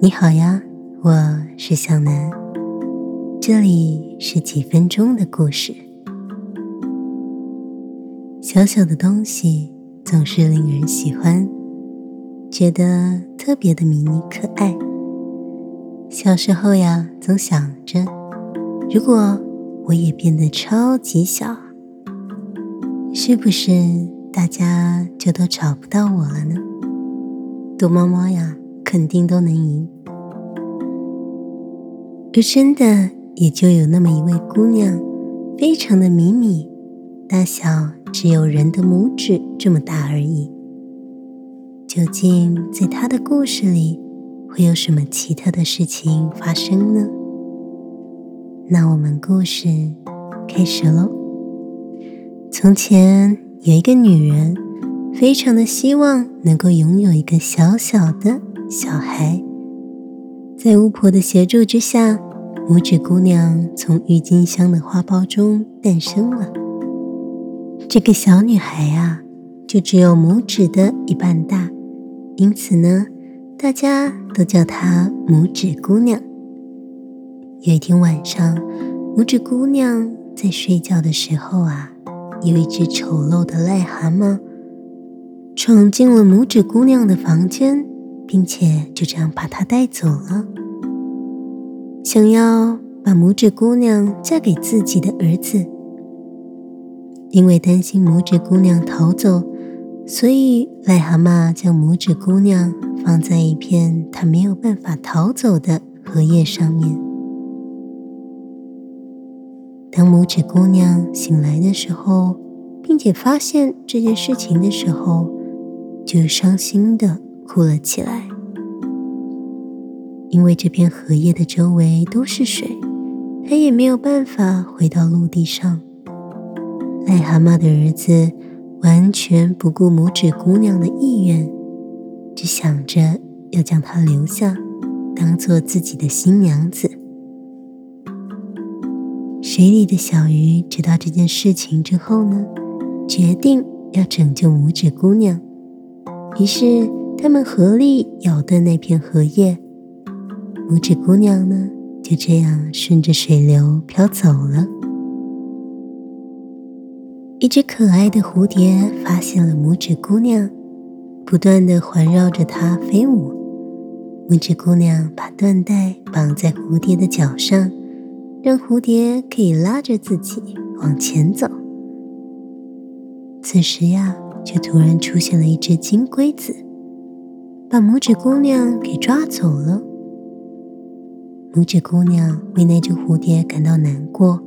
你好呀，我是小南，这里是几分钟的故事。小小的东西总是令人喜欢，觉得特别的迷你可爱。小时候呀，总想着，如果我也变得超级小，是不是大家就都找不到我了呢？躲猫猫呀！肯定都能赢，而真的也就有那么一位姑娘，非常的迷你，大小只有人的拇指这么大而已。究竟在她的故事里会有什么奇特的事情发生呢？那我们故事开始喽。从前有一个女人，非常的希望能够拥有一个小小的。小孩在巫婆的协助之下，拇指姑娘从郁金香的花苞中诞生了。这个小女孩啊，就只有拇指的一半大，因此呢，大家都叫她拇指姑娘。有一天晚上，拇指姑娘在睡觉的时候啊，有一只丑陋的癞蛤蟆闯进了拇指姑娘的房间。并且就这样把她带走了，想要把拇指姑娘嫁给自己的儿子。因为担心拇指姑娘逃走，所以癞蛤蟆将拇指姑娘放在一片她没有办法逃走的荷叶上面。当拇指姑娘醒来的时候，并且发现这件事情的时候，就伤心的。哭了起来，因为这片荷叶的周围都是水，他也没有办法回到陆地上。癞蛤蟆的儿子完全不顾拇指姑娘的意愿，只想着要将她留下，当做自己的新娘子。水里的小鱼知道这件事情之后呢，决定要拯救拇指姑娘，于是。他们合力咬断那片荷叶，拇指姑娘呢就这样顺着水流飘走了。一只可爱的蝴蝶发现了拇指姑娘，不断的环绕着它飞舞。拇指姑娘把缎带绑在蝴蝶的脚上，让蝴蝶可以拉着自己往前走。此时呀，却突然出现了一只金龟子。把拇指姑娘给抓走了。拇指姑娘为那只蝴蝶感到难过，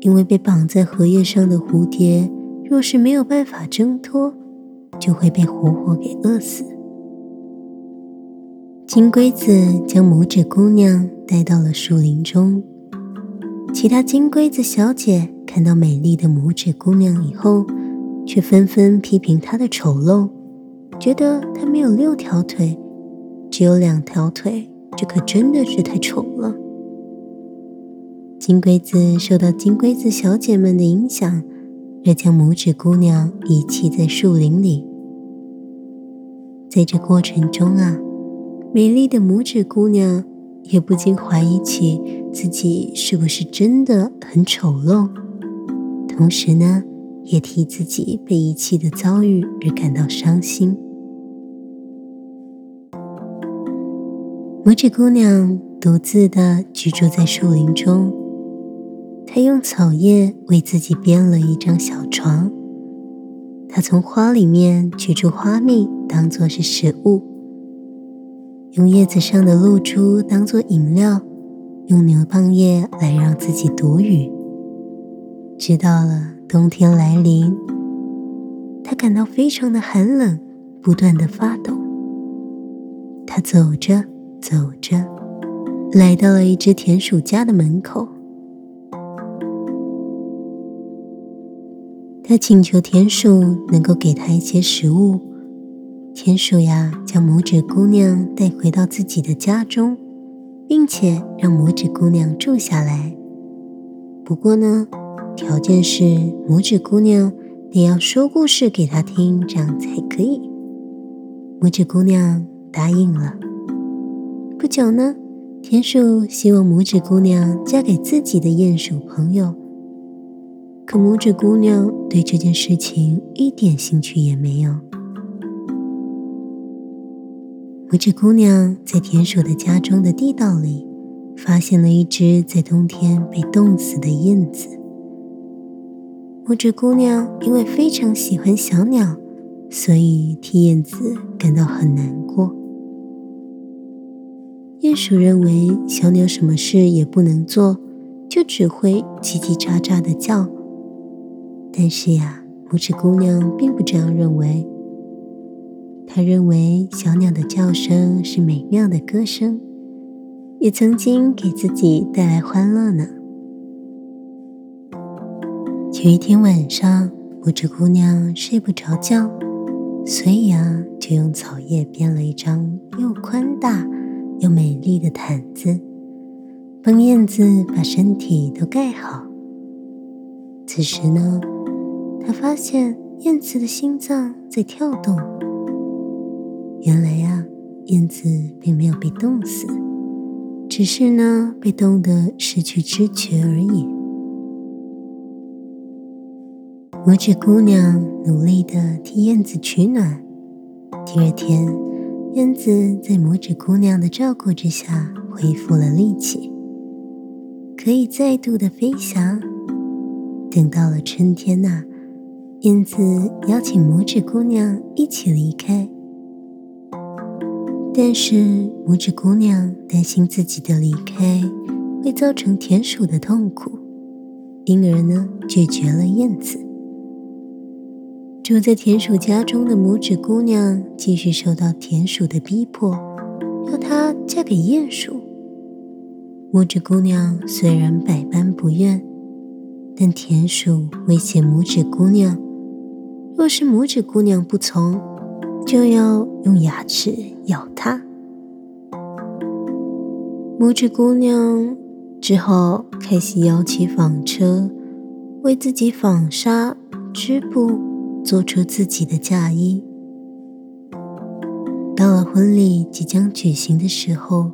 因为被绑在荷叶上的蝴蝶，若是没有办法挣脱，就会被活活给饿死。金龟子将拇指姑娘带到了树林中，其他金龟子小姐看到美丽的拇指姑娘以后，却纷纷批评她的丑陋。觉得它没有六条腿，只有两条腿，这可真的是太丑了。金龟子受到金龟子小姐们的影响，而将拇指姑娘遗弃在树林里。在这过程中啊，美丽的拇指姑娘也不禁怀疑起自己是不是真的很丑陋，同时呢，也替自己被遗弃的遭遇而感到伤心。拇指姑娘独自的居住在树林中，她用草叶为自己编了一张小床。她从花里面取出花蜜当做是食物，用叶子上的露珠当做饮料，用牛蒡叶来让自己躲雨。直到了冬天来临，她感到非常的寒冷，不断的发抖。她走着。走着，来到了一只田鼠家的门口。他请求田鼠能够给他一些食物。田鼠呀，将拇指姑娘带回到自己的家中，并且让拇指姑娘住下来。不过呢，条件是拇指姑娘得要说故事给他听，这样才可以。拇指姑娘答应了。不久呢，田鼠希望拇指姑娘嫁给自己的鼹鼠朋友，可拇指姑娘对这件事情一点兴趣也没有。拇指姑娘在田鼠的家中的地道里，发现了一只在冬天被冻死的燕子。拇指姑娘因为非常喜欢小鸟，所以替燕子感到很难过。鼠认为小鸟什么事也不能做，就只会叽叽喳喳的叫。但是呀，拇指姑娘并不这样认为。他认为小鸟的叫声是美妙的歌声，也曾经给自己带来欢乐呢。有一天晚上，拇指姑娘睡不着觉，所以啊，就用草叶编了一张又宽大又美丽的毯子，帮燕子把身体都盖好。此时呢，他发现燕子的心脏在跳动。原来呀，燕子并没有被冻死，只是呢被冻得失去知觉而已。拇指姑娘努力的替燕子取暖。第二天，燕子在拇指姑娘的照顾之下恢复了力气，可以再度的飞翔。等到了春天呐，燕子邀请拇指姑娘一起离开。但是拇指姑娘担心自己的离开会造成田鼠的痛苦，因而呢拒绝了燕子。住在田鼠家中的拇指姑娘继续受到田鼠的逼迫，要她嫁给鼹鼠。拇指姑娘虽然百般不愿，但田鼠威胁拇指姑娘，若是拇指姑娘不从，就要用牙齿。咬她，拇指姑娘只好开始摇起纺车，为自己纺纱织布，做出自己的嫁衣。到了婚礼即将举行的时候，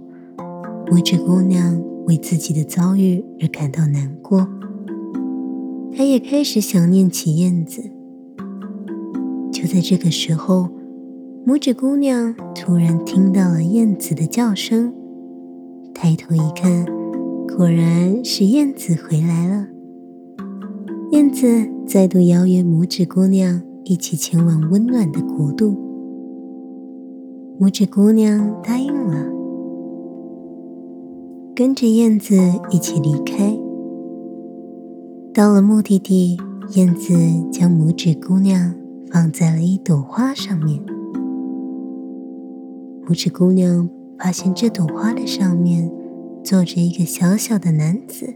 拇指姑娘为自己的遭遇而感到难过，她也开始想念起燕子。就在这个时候。拇指姑娘突然听到了燕子的叫声，抬头一看，果然是燕子回来了。燕子再度邀约拇指姑娘一起前往温暖的国度。拇指姑娘答应了，跟着燕子一起离开。到了目的地，燕子将拇指姑娘放在了一朵花上面。拇指姑娘发现这朵花的上面坐着一个小小的男子，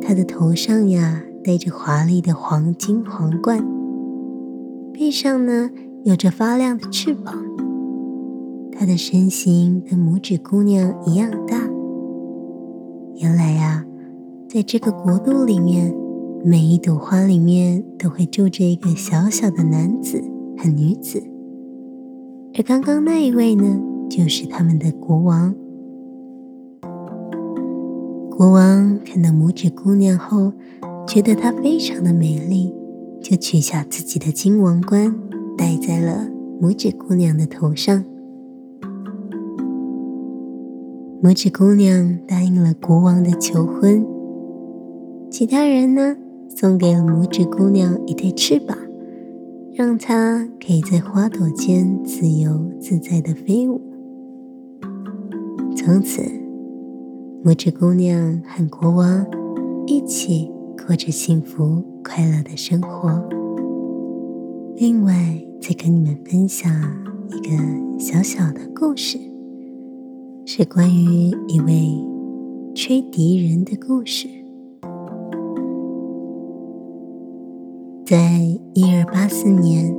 他的头上呀戴着华丽的黄金皇冠，背上呢有着发亮的翅膀。他的身形跟拇指姑娘一样大。原来呀，在这个国度里面，每一朵花里面都会住着一个小小的男子和女子。而刚刚那一位呢，就是他们的国王。国王看到拇指姑娘后，觉得她非常的美丽，就取下自己的金王冠，戴在了拇指姑娘的头上。拇指姑娘答应了国王的求婚，其他人呢，送给了拇指姑娘一对翅膀。让她可以在花朵间自由自在的飞舞。从此，拇指姑娘和国王一起过着幸福快乐的生活。另外，再跟你们分享一个小小的故事，是关于一位吹笛人的故事。在一二八四年，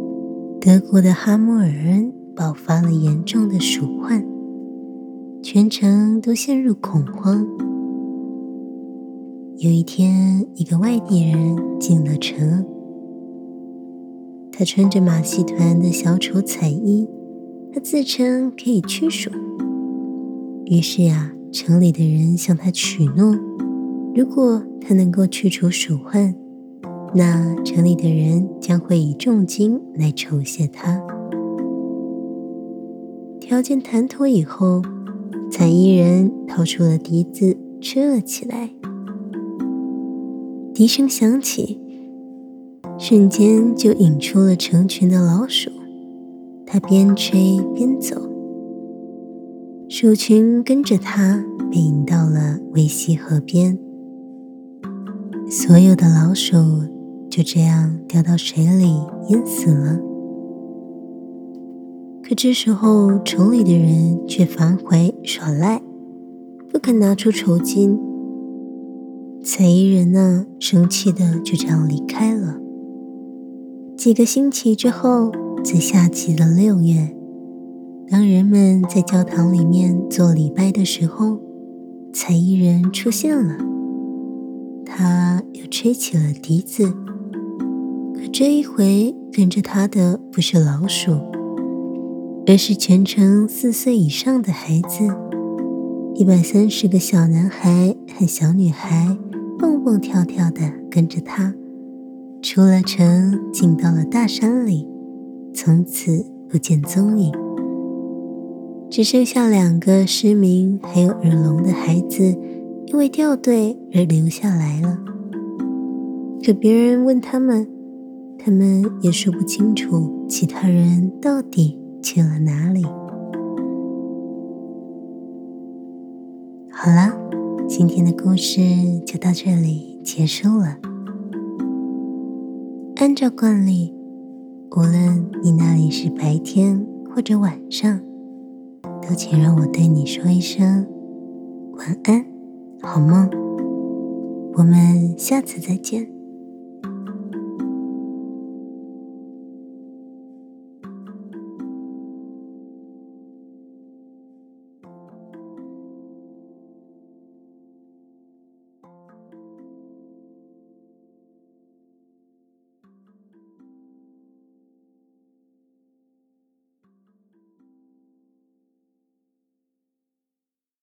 德国的哈姆尔恩爆发了严重的鼠患，全城都陷入恐慌。有一天，一个外地人进了城，他穿着马戏团的小丑彩衣，他自称可以驱鼠。于是呀，城里的人向他许诺，如果他能够去除鼠患，那城里的人将会以重金来酬谢他。条件谈妥以后，彩衣人掏出了笛子，吹了起来。笛声响起，瞬间就引出了成群的老鼠。他边吹边走，鼠群跟着他被引到了维西河边。所有的老鼠就这样掉到水里淹死了。可这时候，城里的人却反悔耍赖，不肯拿出酬金。彩衣人呢，生气的就这样离开了。几个星期之后。在夏季的六月，当人们在教堂里面做礼拜的时候，才一人出现了。他又吹起了笛子，可这一回跟着他的不是老鼠，而是全城四岁以上的孩子。一百三十个小男孩和小女孩蹦蹦跳跳的跟着他，出了城，进到了大山里。从此不见踪影，只剩下两个失明还有耳聋的孩子，因为掉队而留下来了。可别人问他们，他们也说不清楚其他人到底去了哪里。好了，今天的故事就到这里结束了。按照惯例。无论你那里是白天或者晚上，都请让我对你说一声晚安，好梦。我们下次再见。